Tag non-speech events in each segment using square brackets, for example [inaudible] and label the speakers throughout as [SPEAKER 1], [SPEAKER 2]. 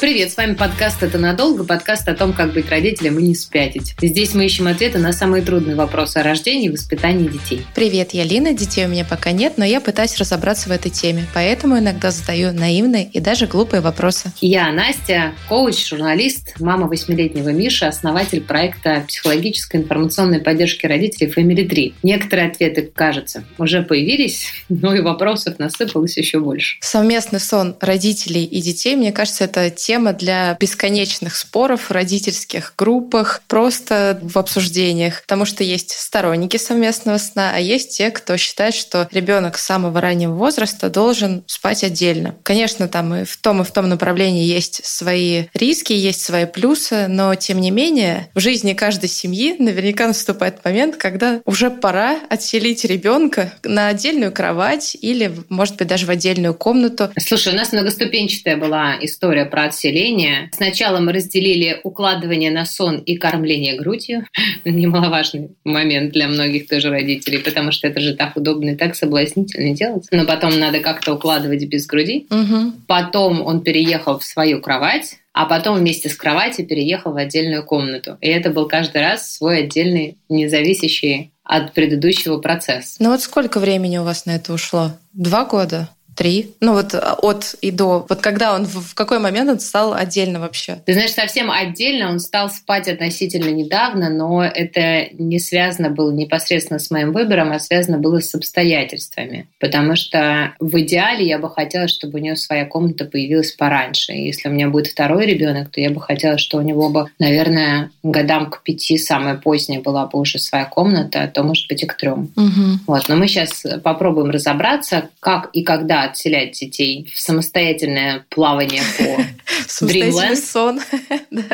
[SPEAKER 1] Привет, с вами подкаст «Это надолго», подкаст о том, как быть родителем и не спятить. Здесь мы ищем ответы на самые трудные вопросы о рождении и воспитании детей.
[SPEAKER 2] Привет, я Лина, детей у меня пока нет, но я пытаюсь разобраться в этой теме, поэтому иногда задаю наивные и даже глупые вопросы.
[SPEAKER 1] Я Настя, коуч, журналист, мама восьмилетнего Миши, основатель проекта психологической информационной поддержки родителей Family 3. Некоторые ответы, кажется, уже появились, [laughs] но и вопросов насыпалось еще больше.
[SPEAKER 2] Совместный сон родителей и детей, мне кажется, это тема, тема для бесконечных споров в родительских группах, просто в обсуждениях, потому что есть сторонники совместного сна, а есть те, кто считает, что ребенок с самого раннего возраста должен спать отдельно. Конечно, там и в том и в том направлении есть свои риски, есть свои плюсы, но тем не менее в жизни каждой семьи наверняка наступает момент, когда уже пора отселить ребенка на отдельную кровать или, может быть, даже в отдельную комнату.
[SPEAKER 1] Слушай, у нас многоступенчатая была история про населения. Сначала мы разделили укладывание на сон и кормление грудью. [laughs] Немаловажный момент для многих тоже родителей, потому что это же так удобно и так соблазнительно делать. Но потом надо как-то укладывать без груди. Угу. Потом он переехал в свою кровать, а потом вместе с кроватью переехал в отдельную комнату. И это был каждый раз свой отдельный, независящий от предыдущего процесс.
[SPEAKER 2] Ну вот сколько времени у вас на это ушло? Два года? Три. Ну вот а, от и до. Вот когда он, в какой момент он стал отдельно вообще?
[SPEAKER 1] Ты знаешь, совсем отдельно он стал спать относительно недавно, но это не связано было непосредственно с моим выбором, а связано было с обстоятельствами. Потому что в идеале я бы хотела, чтобы у него своя комната появилась пораньше. И если у меня будет второй ребенок, то я бы хотела, что у него бы, наверное, годам к пяти, самое позднее, была бы уже своя комната, а то, может быть, и к трем. Угу. Вот. Но мы сейчас попробуем разобраться, как и когда отселять детей в самостоятельное плавание по [laughs] Dreamland.
[SPEAKER 2] сон.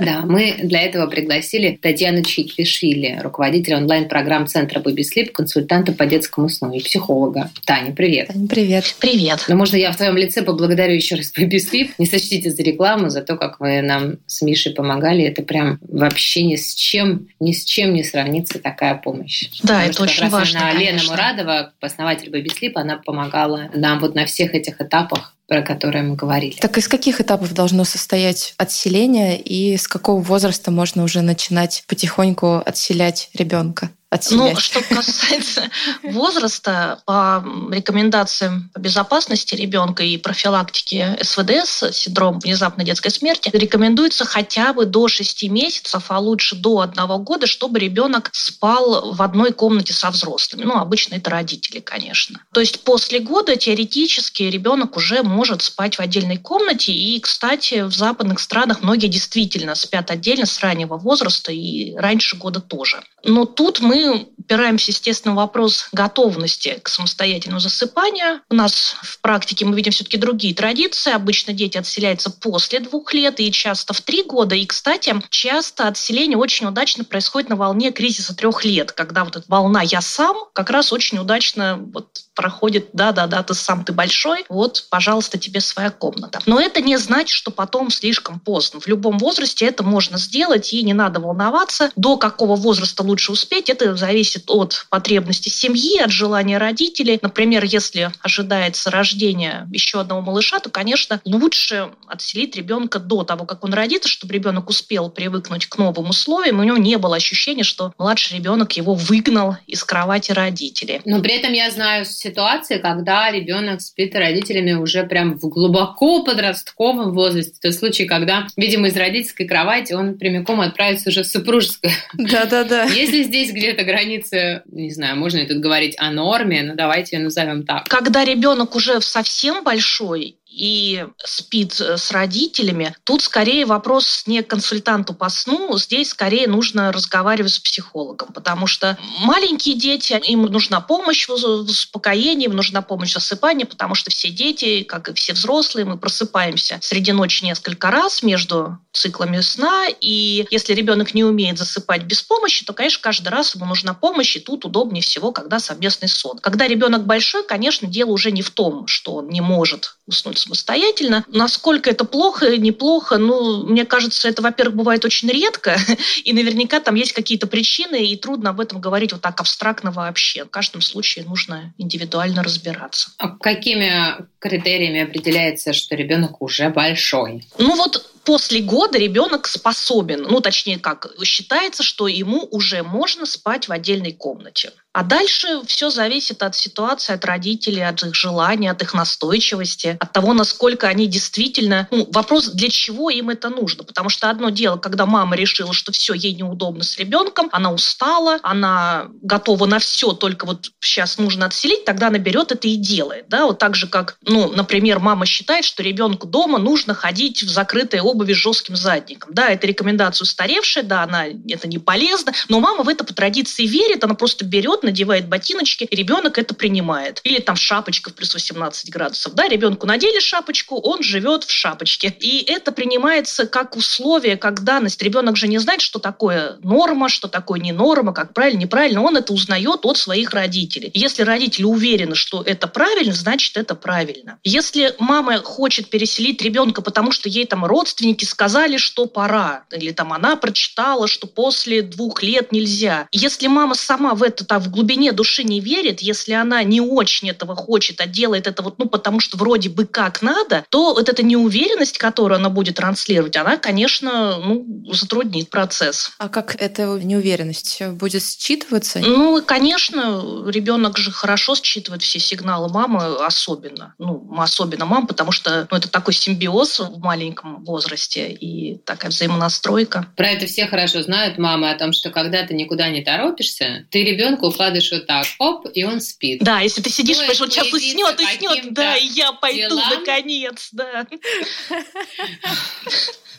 [SPEAKER 1] Да, мы для этого пригласили Татьяну Чиквишвили, руководителя онлайн-программ Центра Baby Sleep, консультанта по детскому сну и психолога. Таня, привет.
[SPEAKER 2] Таня, привет.
[SPEAKER 3] Привет.
[SPEAKER 1] Ну, можно я в твоем лице поблагодарю еще раз Baby Sleep. Не сочтите за рекламу, за то, как вы нам с Мишей помогали. Это прям вообще ни с чем, ни с чем не сравнится такая помощь.
[SPEAKER 3] Да, Потому это очень важно,
[SPEAKER 1] Лена Мурадова, основатель Baby Sleep, она помогала нам вот на все всех этих этапах, про которые мы говорили.
[SPEAKER 2] Так из каких этапов должно состоять отселение и с какого возраста можно уже начинать потихоньку отселять ребенка?
[SPEAKER 3] Ну, что касается [laughs] возраста, по рекомендациям по безопасности ребенка и профилактики СВДС, синдром внезапной детской смерти, рекомендуется хотя бы до 6 месяцев, а лучше до 1 года, чтобы ребенок спал в одной комнате со взрослыми. Ну, обычно это родители, конечно. То есть после года теоретически ребенок уже может спать в отдельной комнате. И, кстати, в западных странах многие действительно спят отдельно с раннего возраста и раньше года тоже. Но тут мы упираемся, естественно, в вопрос готовности к самостоятельному засыпанию. У нас в практике мы видим все-таки другие традиции. Обычно дети отселяются после двух лет и часто в три года. И, кстати, часто отселение очень удачно происходит на волне кризиса трех лет, когда вот эта волна «я сам» как раз очень удачно вот проходит, да-да-да, ты сам, ты большой, вот, пожалуйста, тебе своя комната. Но это не значит, что потом слишком поздно. В любом возрасте это можно сделать, и не надо волноваться. До какого возраста лучше успеть, это зависит от потребностей семьи, от желания родителей. Например, если ожидается рождение еще одного малыша, то, конечно, лучше отселить ребенка до того, как он родится, чтобы ребенок успел привыкнуть к новым условиям, и у него не было ощущения, что младший ребенок его выгнал из кровати родителей.
[SPEAKER 1] Но при этом я знаю ситуации, когда ребенок спит родителями уже прям в глубоко подростковом возрасте. То есть случай, когда, видимо, из родительской кровати он прямиком отправится уже в супружеское.
[SPEAKER 2] Да-да-да. [laughs]
[SPEAKER 1] Если здесь где-то границы, не знаю, можно ли тут говорить о норме, но давайте ее назовем так.
[SPEAKER 3] Когда ребенок уже совсем большой, и спит с родителями, тут скорее вопрос не консультанту по сну, здесь скорее нужно разговаривать с психологом, потому что маленькие дети, им нужна помощь в успокоении, им нужна помощь в засыпании, потому что все дети, как и все взрослые, мы просыпаемся среди ночи несколько раз между циклами сна, и если ребенок не умеет засыпать без помощи, то, конечно, каждый раз ему нужна помощь, и тут удобнее всего, когда совместный сон. Когда ребенок большой, конечно, дело уже не в том, что он не может уснуть самостоятельно. Насколько это плохо, неплохо, ну, мне кажется, это, во-первых, бывает очень редко, [laughs] и наверняка там есть какие-то причины, и трудно об этом говорить вот так абстрактно вообще. В каждом случае нужно индивидуально разбираться.
[SPEAKER 1] А какими критериями определяется, что ребенок уже большой?
[SPEAKER 3] Ну вот после года ребенок способен, ну точнее как, считается, что ему уже можно спать в отдельной комнате. А дальше все зависит от ситуации, от родителей, от их желаний, от их настойчивости, от того, насколько они действительно... Ну, вопрос, для чего им это нужно. Потому что одно дело, когда мама решила, что все, ей неудобно с ребенком, она устала, она готова на все, только вот сейчас нужно отселить, тогда она берет это и делает. Да? Вот так же, как, ну, например, мама считает, что ребенку дома нужно ходить в закрытой обуви с жестким задником. Да, это рекомендация устаревшая, да, она, это не полезно, но мама в это по традиции верит, она просто берет надевает ботиночки, и ребенок это принимает. Или там шапочка в плюс 18 градусов. Да, ребенку надели шапочку, он живет в шапочке. И это принимается как условие, как данность. Ребенок же не знает, что такое норма, что такое не норма, как правильно, неправильно. Он это узнает от своих родителей. Если родители уверены, что это правильно, значит это правильно. Если мама хочет переселить ребенка, потому что ей там родственники сказали, что пора, или там она прочитала, что после двух лет нельзя. Если мама сама в это там в глубине души не верит, если она не очень этого хочет, а делает это вот, ну, потому что вроде бы как надо, то вот эта неуверенность, которую она будет транслировать, она, конечно, ну, затруднит процесс.
[SPEAKER 2] А как эта неуверенность будет считываться?
[SPEAKER 3] Ну, конечно, ребенок же хорошо считывает все сигналы мамы, особенно. Ну, особенно мам, потому что ну, это такой симбиоз в маленьком возрасте и такая взаимонастройка.
[SPEAKER 1] Про это все хорошо знают мамы, о том, что когда ты никуда не торопишься, ты ребенку укладываешь вот так, оп, и он спит.
[SPEAKER 3] Да, если ты сидишь, понимаешь, вот сейчас уснет, уснет, да, и я пойду делам. наконец, да. [laughs]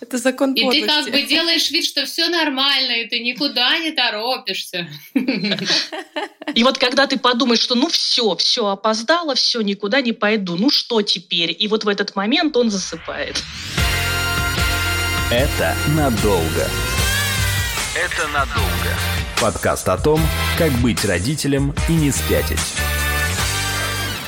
[SPEAKER 2] Это закон
[SPEAKER 1] И ты как бы делаешь вид, что все нормально, и ты никуда не торопишься. [laughs]
[SPEAKER 3] И вот когда ты подумаешь, что ну все, все опоздало, все, никуда не пойду, ну что теперь? И вот в этот момент он засыпает.
[SPEAKER 4] Это надолго. Это надолго. Подкаст о том, как быть родителем и не спятить.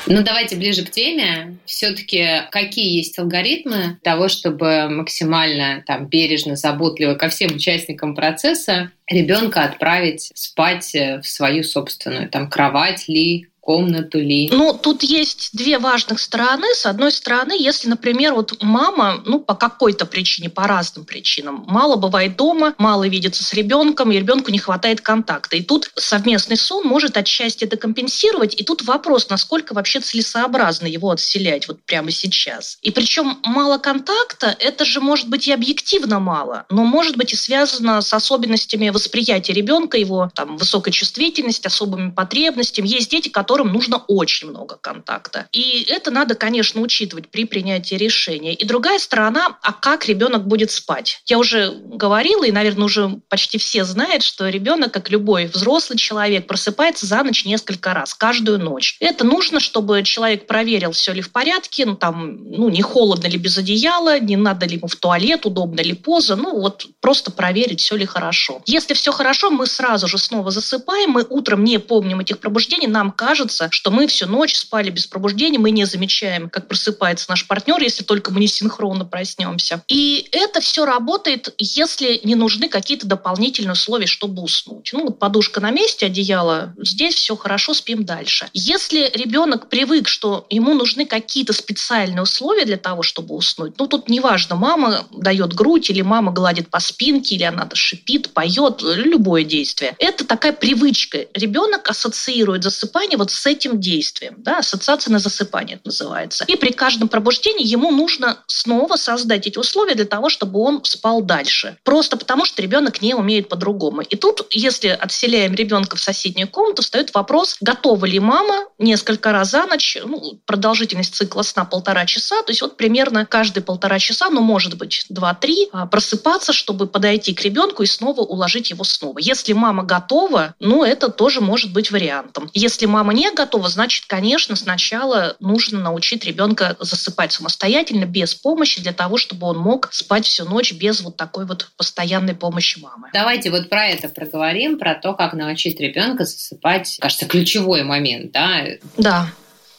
[SPEAKER 1] Ну, давайте ближе к теме. Все-таки какие есть алгоритмы того, чтобы максимально там бережно, заботливо ко всем участникам процесса ребенка отправить спать в свою собственную там кровать ли, комнату ли?
[SPEAKER 3] Ну, тут есть две важных стороны. С одной стороны, если, например, вот мама, ну, по какой-то причине, по разным причинам, мало бывает дома, мало видится с ребенком, и ребенку не хватает контакта. И тут совместный сон может отчасти это компенсировать. И тут вопрос, насколько вообще целесообразно его отселять вот прямо сейчас. И причем мало контакта, это же может быть и объективно мало, но может быть и связано с особенностями восприятия ребенка, его там высокой чувствительности, особыми потребностями. Есть дети, которые которым нужно очень много контакта. И это надо, конечно, учитывать при принятии решения. И другая сторона, а как ребенок будет спать? Я уже говорила, и, наверное, уже почти все знают, что ребенок, как любой взрослый человек, просыпается за ночь несколько раз, каждую ночь. Это нужно, чтобы человек проверил, все ли в порядке, ну, там, ну, не холодно ли без одеяла, не надо ли ему в туалет, удобно ли поза, ну, вот просто проверить, все ли хорошо. Если все хорошо, мы сразу же снова засыпаем, мы утром не помним этих пробуждений, нам кажется, кажется, что мы всю ночь спали без пробуждения, мы не замечаем, как просыпается наш партнер, если только мы не синхронно проснемся. И это все работает, если не нужны какие-то дополнительные условия, чтобы уснуть. Ну, подушка на месте, одеяло здесь, все хорошо, спим дальше. Если ребенок привык, что ему нужны какие-то специальные условия для того, чтобы уснуть, ну, тут неважно, мама дает грудь, или мама гладит по спинке, или она шипит, поет, любое действие. Это такая привычка. Ребенок ассоциирует засыпание вот с этим действием. Да, ассоциация на засыпание это называется. И при каждом пробуждении ему нужно снова создать эти условия для того, чтобы он спал дальше. Просто потому, что ребенок не умеет по-другому. И тут, если отселяем ребенка в соседнюю комнату, встает вопрос, готова ли мама несколько раз за ночь, ну, продолжительность цикла сна полтора часа, то есть вот примерно каждые полтора часа, ну, может быть, два-три, а, просыпаться, чтобы подойти к ребенку и снова уложить его снова. Если мама готова, ну, это тоже может быть вариантом. Если мама не готова, значит, конечно, сначала нужно научить ребенка засыпать самостоятельно, без помощи, для того, чтобы он мог спать всю ночь без вот такой вот постоянной помощи мамы.
[SPEAKER 1] Давайте вот про это проговорим, про то, как научить ребенка засыпать. Кажется, ключевой момент, да?
[SPEAKER 3] Да.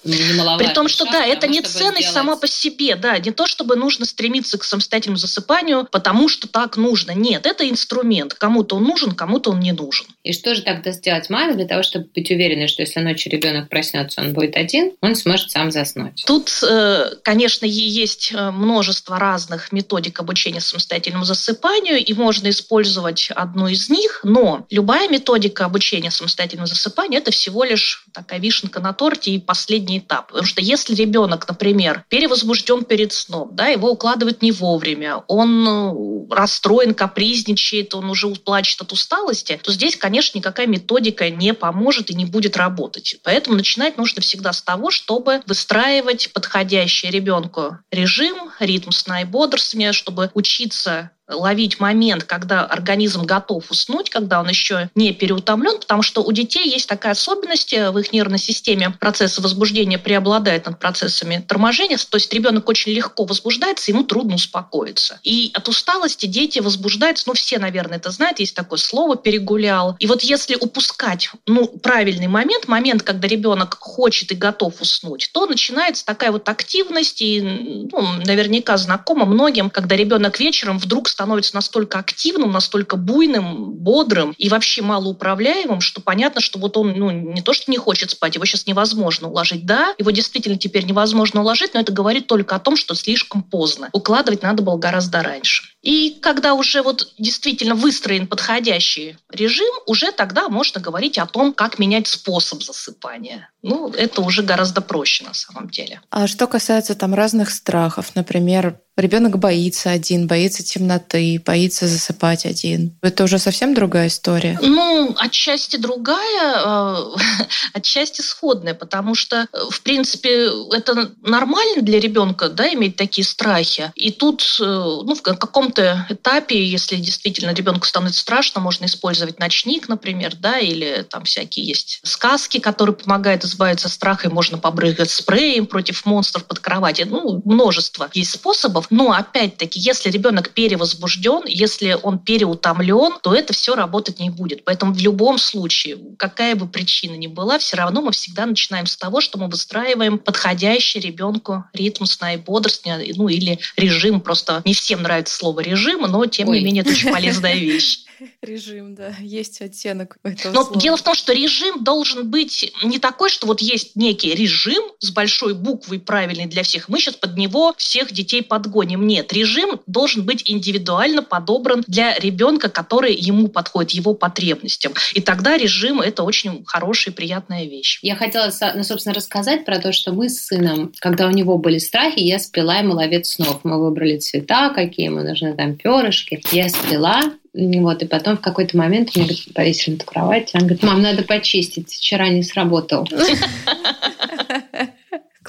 [SPEAKER 3] При том, что да, это не ценность сделать... сама по себе, да, не то, чтобы нужно стремиться к самостоятельному засыпанию, потому что так нужно. Нет, это инструмент. Кому-то он нужен, кому-то он не нужен.
[SPEAKER 1] И что же тогда сделать маме для того, чтобы быть уверенной, что если ночью ребенок проснется, он будет один, он сможет сам заснуть?
[SPEAKER 3] Тут, э, конечно, есть э, множество разных методик обучения самостоятельному засыпанию, и можно использовать одну из них, но любая методика обучения самостоятельному засыпанию – это всего лишь такая вишенка на торте и последний последний этап. Потому что если ребенок, например, перевозбужден перед сном, да, его укладывают не вовремя, он э, расстроен, капризничает, он уже плачет от усталости, то здесь, конечно, никакая методика не поможет и не будет работать. Поэтому начинать нужно всегда с того, чтобы выстраивать подходящий ребенку режим, ритм сна и бодрствования, чтобы учиться ловить момент, когда организм готов уснуть, когда он еще не переутомлен, потому что у детей есть такая особенность э, в их нервной системе. Процессы возбуждения преобладают над процессами торможения, то есть ребенок очень легко возбуждается, ему трудно успокоиться. И от усталости дети возбуждаются, ну все, наверное, это знают, есть такое слово «перегулял». И вот если упускать ну, правильный момент, момент, когда ребенок хочет и готов уснуть, то начинается такая вот активность, и ну, наверняка знакомо многим, когда ребенок вечером вдруг становится настолько активным, настолько буйным, бодрым и вообще малоуправляемым, что понятно, что вот он ну, не то, что не хочет спать, его сейчас невозможно уложить. Да, его действительно теперь невозможно уложить, но это говорит только о том, что слишком поздно. Укладывать надо было гораздо раньше. И когда уже вот действительно выстроен подходящий режим, уже тогда можно говорить о том, как менять способ засыпания. Ну, это уже гораздо проще на самом деле.
[SPEAKER 2] А что касается там разных страхов, например, ребенок боится один, боится темноты, боится засыпать один. Это уже совсем другая история?
[SPEAKER 3] Ну, отчасти другая, э, [laughs] отчасти сходная, потому что, в принципе, это нормально для ребенка, да, иметь такие страхи. И тут, э, ну, в каком-то этапе, если действительно ребенку становится страшно, можно использовать ночник, например, да, или там всякие есть сказки, которые помогают избавиться от страха, и можно побрызгать спреем против монстров под кровати. Ну, множество есть способов. Но опять-таки, если ребенок перевозбужден, если он переутомлен, то это все работать не будет. Поэтому в любом случае, какая бы причина ни была, все равно мы всегда начинаем с того, что мы выстраиваем подходящий ребенку ритм сна и бодрствования, ну или режим. Просто не всем нравится слово режим, но тем Ой. не менее это очень [laughs] полезная вещь. [laughs]
[SPEAKER 2] Режим, да, есть оттенок
[SPEAKER 3] этого Но слова. дело в том, что режим должен быть не такой, что вот есть некий режим с большой буквой правильный для всех. Мы сейчас под него всех детей подгоним. Нет, режим должен быть индивидуально подобран для ребенка, который ему подходит, его потребностям. И тогда режим – это очень хорошая и приятная вещь.
[SPEAKER 1] Я хотела, ну, собственно, рассказать про то, что мы с сыном, когда у него были страхи, я сплела ему ловец снов. Мы выбрали цвета, какие ему нужны, там перышки. Я сплела, вот, и потом в какой-то момент мне говорит, повесили на кровать. Он говорит, мам, надо почистить, вчера не сработал. Класс. [laughs]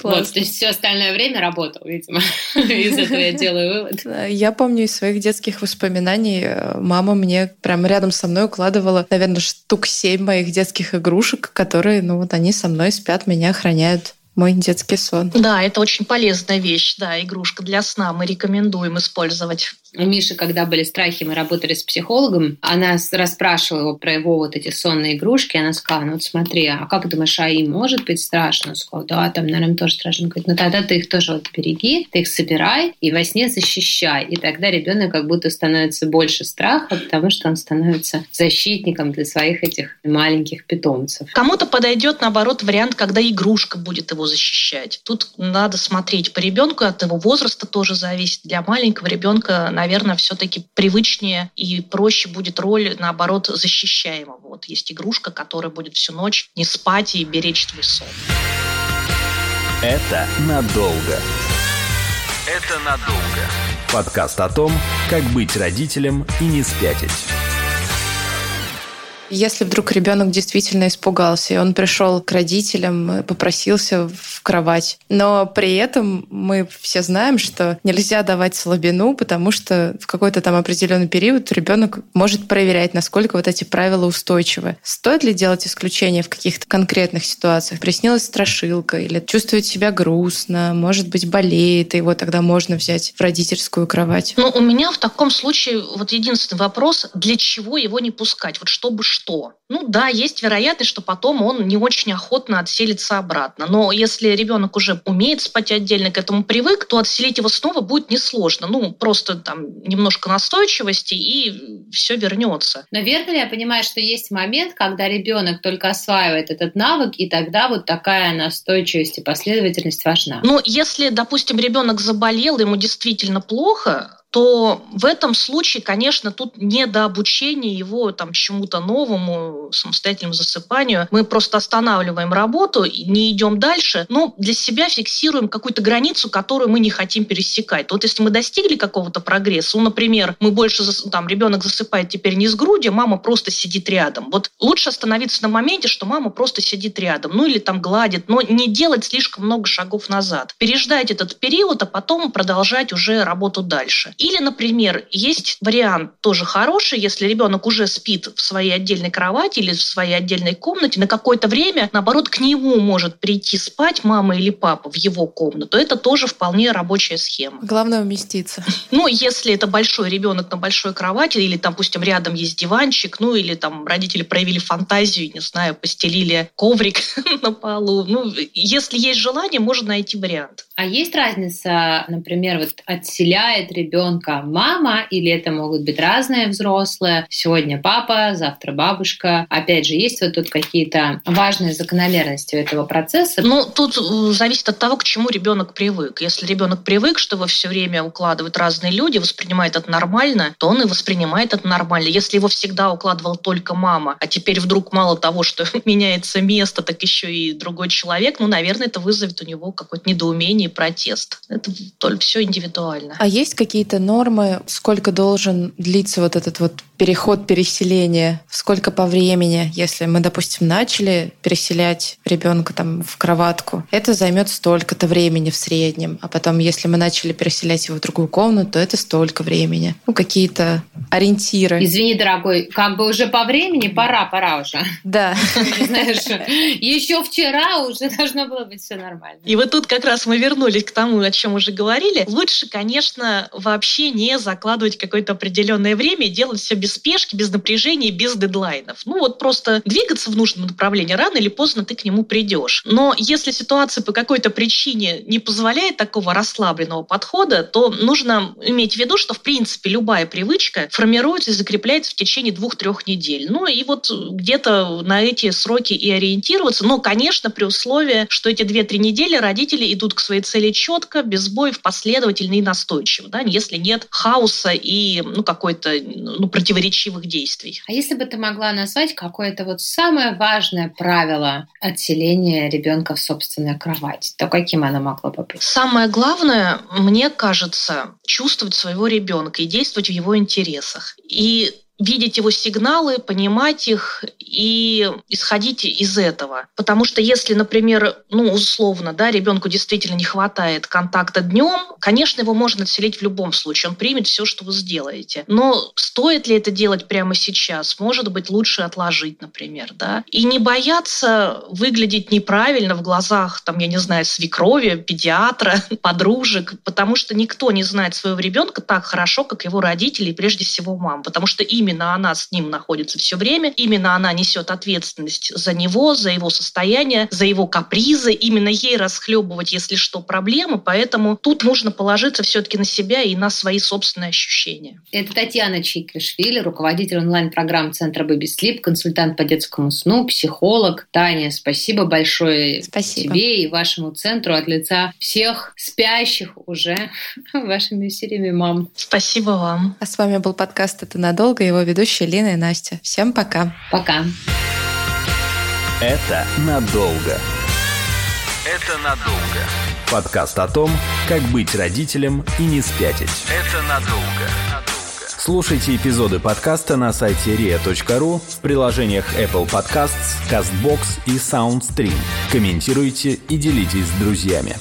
[SPEAKER 1] Вот, то есть все остальное время работал, видимо. [laughs] из этого я делаю вывод.
[SPEAKER 2] Я помню из своих детских воспоминаний, э, мама мне прямо рядом со мной укладывала, наверное, штук семь моих детских игрушек, которые, ну вот они со мной спят, меня охраняют мой детский сон.
[SPEAKER 3] Да, это очень полезная вещь, да, игрушка для сна. Мы рекомендуем использовать.
[SPEAKER 1] У Миши, когда были страхи, мы работали с психологом, она расспрашивала его про его вот эти сонные игрушки, она сказала, ну вот смотри, а как думаешь, а им может быть страшно? Он сказал, да, там, наверное, тоже страшно. Он говорит, ну тогда ты их тоже вот береги, ты их собирай и во сне защищай. И тогда ребенок как будто становится больше страха, потому что он становится защитником для своих этих маленьких питомцев.
[SPEAKER 3] Кому-то подойдет, наоборот, вариант, когда игрушка будет его защищать. Тут надо смотреть по ребенку, от его возраста тоже зависит. Для маленького ребенка, наверное, наверное, все-таки привычнее и проще будет роль, наоборот, защищаемого. Вот есть игрушка, которая будет всю ночь не спать и беречь твой сон.
[SPEAKER 4] Это надолго. Это надолго. Подкаст о том, как быть родителем и не спятить.
[SPEAKER 2] Если вдруг ребенок действительно испугался, и он пришел к родителям, попросился в кровать, но при этом мы все знаем, что нельзя давать слабину, потому что в какой-то там определенный период ребенок может проверять, насколько вот эти правила устойчивы. Стоит ли делать исключения в каких-то конкретных ситуациях? Приснилась страшилка или чувствует себя грустно, может быть, болеет, и его тогда можно взять в родительскую кровать?
[SPEAKER 3] Ну, у меня в таком случае вот единственный вопрос, для чего его не пускать? Вот чтобы что? Ну да, есть вероятность, что потом он не очень охотно отселится обратно. Но если ребенок уже умеет спать отдельно, к этому привык, то отселить его снова будет несложно. Ну, просто там немножко настойчивости, и все вернется.
[SPEAKER 1] Но верно ли я понимаю, что есть момент, когда ребенок только осваивает этот навык, и тогда вот такая настойчивость и последовательность важна?
[SPEAKER 3] Ну, если, допустим, ребенок заболел, ему действительно плохо, то в этом случае, конечно, тут не до обучения его там чему-то новому, самостоятельному засыпанию. Мы просто останавливаем работу, не идем дальше, но для себя фиксируем какую-то границу, которую мы не хотим пересекать. Вот если мы достигли какого-то прогресса, ну, например, мы больше, там, ребенок засыпает теперь не с груди, мама просто сидит рядом. Вот лучше остановиться на моменте, что мама просто сидит рядом, ну или там гладит, но не делать слишком много шагов назад. Переждать этот период, а потом продолжать уже работу дальше. Или, например, есть вариант тоже хороший, если ребенок уже спит в своей отдельной кровати или в своей отдельной комнате, на какое-то время, наоборот, к нему может прийти спать мама или папа в его комнату. Это тоже вполне рабочая схема.
[SPEAKER 2] Главное уместиться. [laughs]
[SPEAKER 3] Ну, если это большой ребенок на большой кровати, или, допустим, рядом есть диванчик, ну, или там родители проявили фантазию, не знаю, постелили коврик [laughs] на полу. Ну, если есть желание, можно найти вариант.
[SPEAKER 1] А есть разница, например, вот отселяет ребенка мама, или это могут быть разные взрослые? Сегодня папа, завтра бабушка. Опять же, есть вот тут какие-то важные закономерности у этого процесса?
[SPEAKER 3] Ну, тут э, зависит от того, к чему ребенок привык. Если ребенок привык, что его все время укладывают разные люди, воспринимает это нормально, то он и воспринимает это нормально. Если его всегда укладывал только мама, а теперь вдруг мало того, что [laughs] меняется место, так еще и другой человек, ну, наверное, это вызовет у него какое-то недоумение и протест. Это только все индивидуально.
[SPEAKER 2] А есть какие-то нормы, сколько должен длиться вот этот вот переход переселения, сколько по времени, если мы, допустим, начали переселять ребенка там в кроватку, это займет столько-то времени в среднем, а потом, если мы начали переселять его в другую комнату, то это столько времени. Ну, какие-то ориентиры.
[SPEAKER 1] Извини, дорогой, как бы уже по времени пора, пора уже.
[SPEAKER 2] Да.
[SPEAKER 1] Знаешь, еще вчера уже должно было быть все нормально.
[SPEAKER 3] И вот тут как раз мы вернулись к тому, о чем уже говорили. Лучше, конечно, вообще не закладывать какое-то определенное время делать все без спешки, без напряжения, без дедлайнов. Ну вот просто двигаться в нужном направлении, рано или поздно ты к нему придешь. Но если ситуация по какой-то причине не позволяет такого расслабленного подхода, то нужно иметь в виду, что в принципе любая привычка формируется и закрепляется в течение двух-трех недель. Ну и вот где-то на эти сроки и ориентироваться. Но, конечно, при условии, что эти две-три недели родители идут к своей цели четко, без сбоев, последовательно и настойчиво. Да? Если нет хаоса и ну, какой-то ну, против противоречивых действий.
[SPEAKER 1] А если бы ты могла назвать какое-то вот самое важное правило отселения ребенка в собственную кровать, то каким оно могло бы быть?
[SPEAKER 3] Самое главное, мне кажется, чувствовать своего ребенка и действовать в его интересах. И видеть его сигналы, понимать их и исходить из этого. Потому что если, например, ну, условно, да, ребенку действительно не хватает контакта днем, конечно, его можно отселить в любом случае. Он примет все, что вы сделаете. Но стоит ли это делать прямо сейчас? Может быть, лучше отложить, например, да? И не бояться выглядеть неправильно в глазах, там, я не знаю, свекрови, педиатра, [laughs] подружек, потому что никто не знает своего ребенка так хорошо, как его родители и прежде всего мама, потому что им именно она с ним находится все время, именно она несет ответственность за него, за его состояние, за его капризы, именно ей расхлебывать, если что, проблемы, поэтому тут нужно положиться все-таки на себя и на свои собственные ощущения.
[SPEAKER 1] Это Татьяна Чикашвили, руководитель онлайн-программ Центра Baby Sleep, консультант по детскому сну, психолог. Таня, спасибо большое
[SPEAKER 2] спасибо.
[SPEAKER 1] тебе и вашему центру от лица всех спящих уже [laughs] вашими сериями мам.
[SPEAKER 3] Спасибо вам.
[SPEAKER 2] А с вами был подкаст «Это надолго», его ведущие Лина и Настя. Всем пока.
[SPEAKER 1] Пока.
[SPEAKER 4] Это надолго. Это надолго. Подкаст о том, как быть родителем и не спятить. Это надолго. Слушайте эпизоды подкаста на сайте ria.ru в приложениях Apple Podcasts, CastBox и SoundStream. Комментируйте и делитесь с друзьями.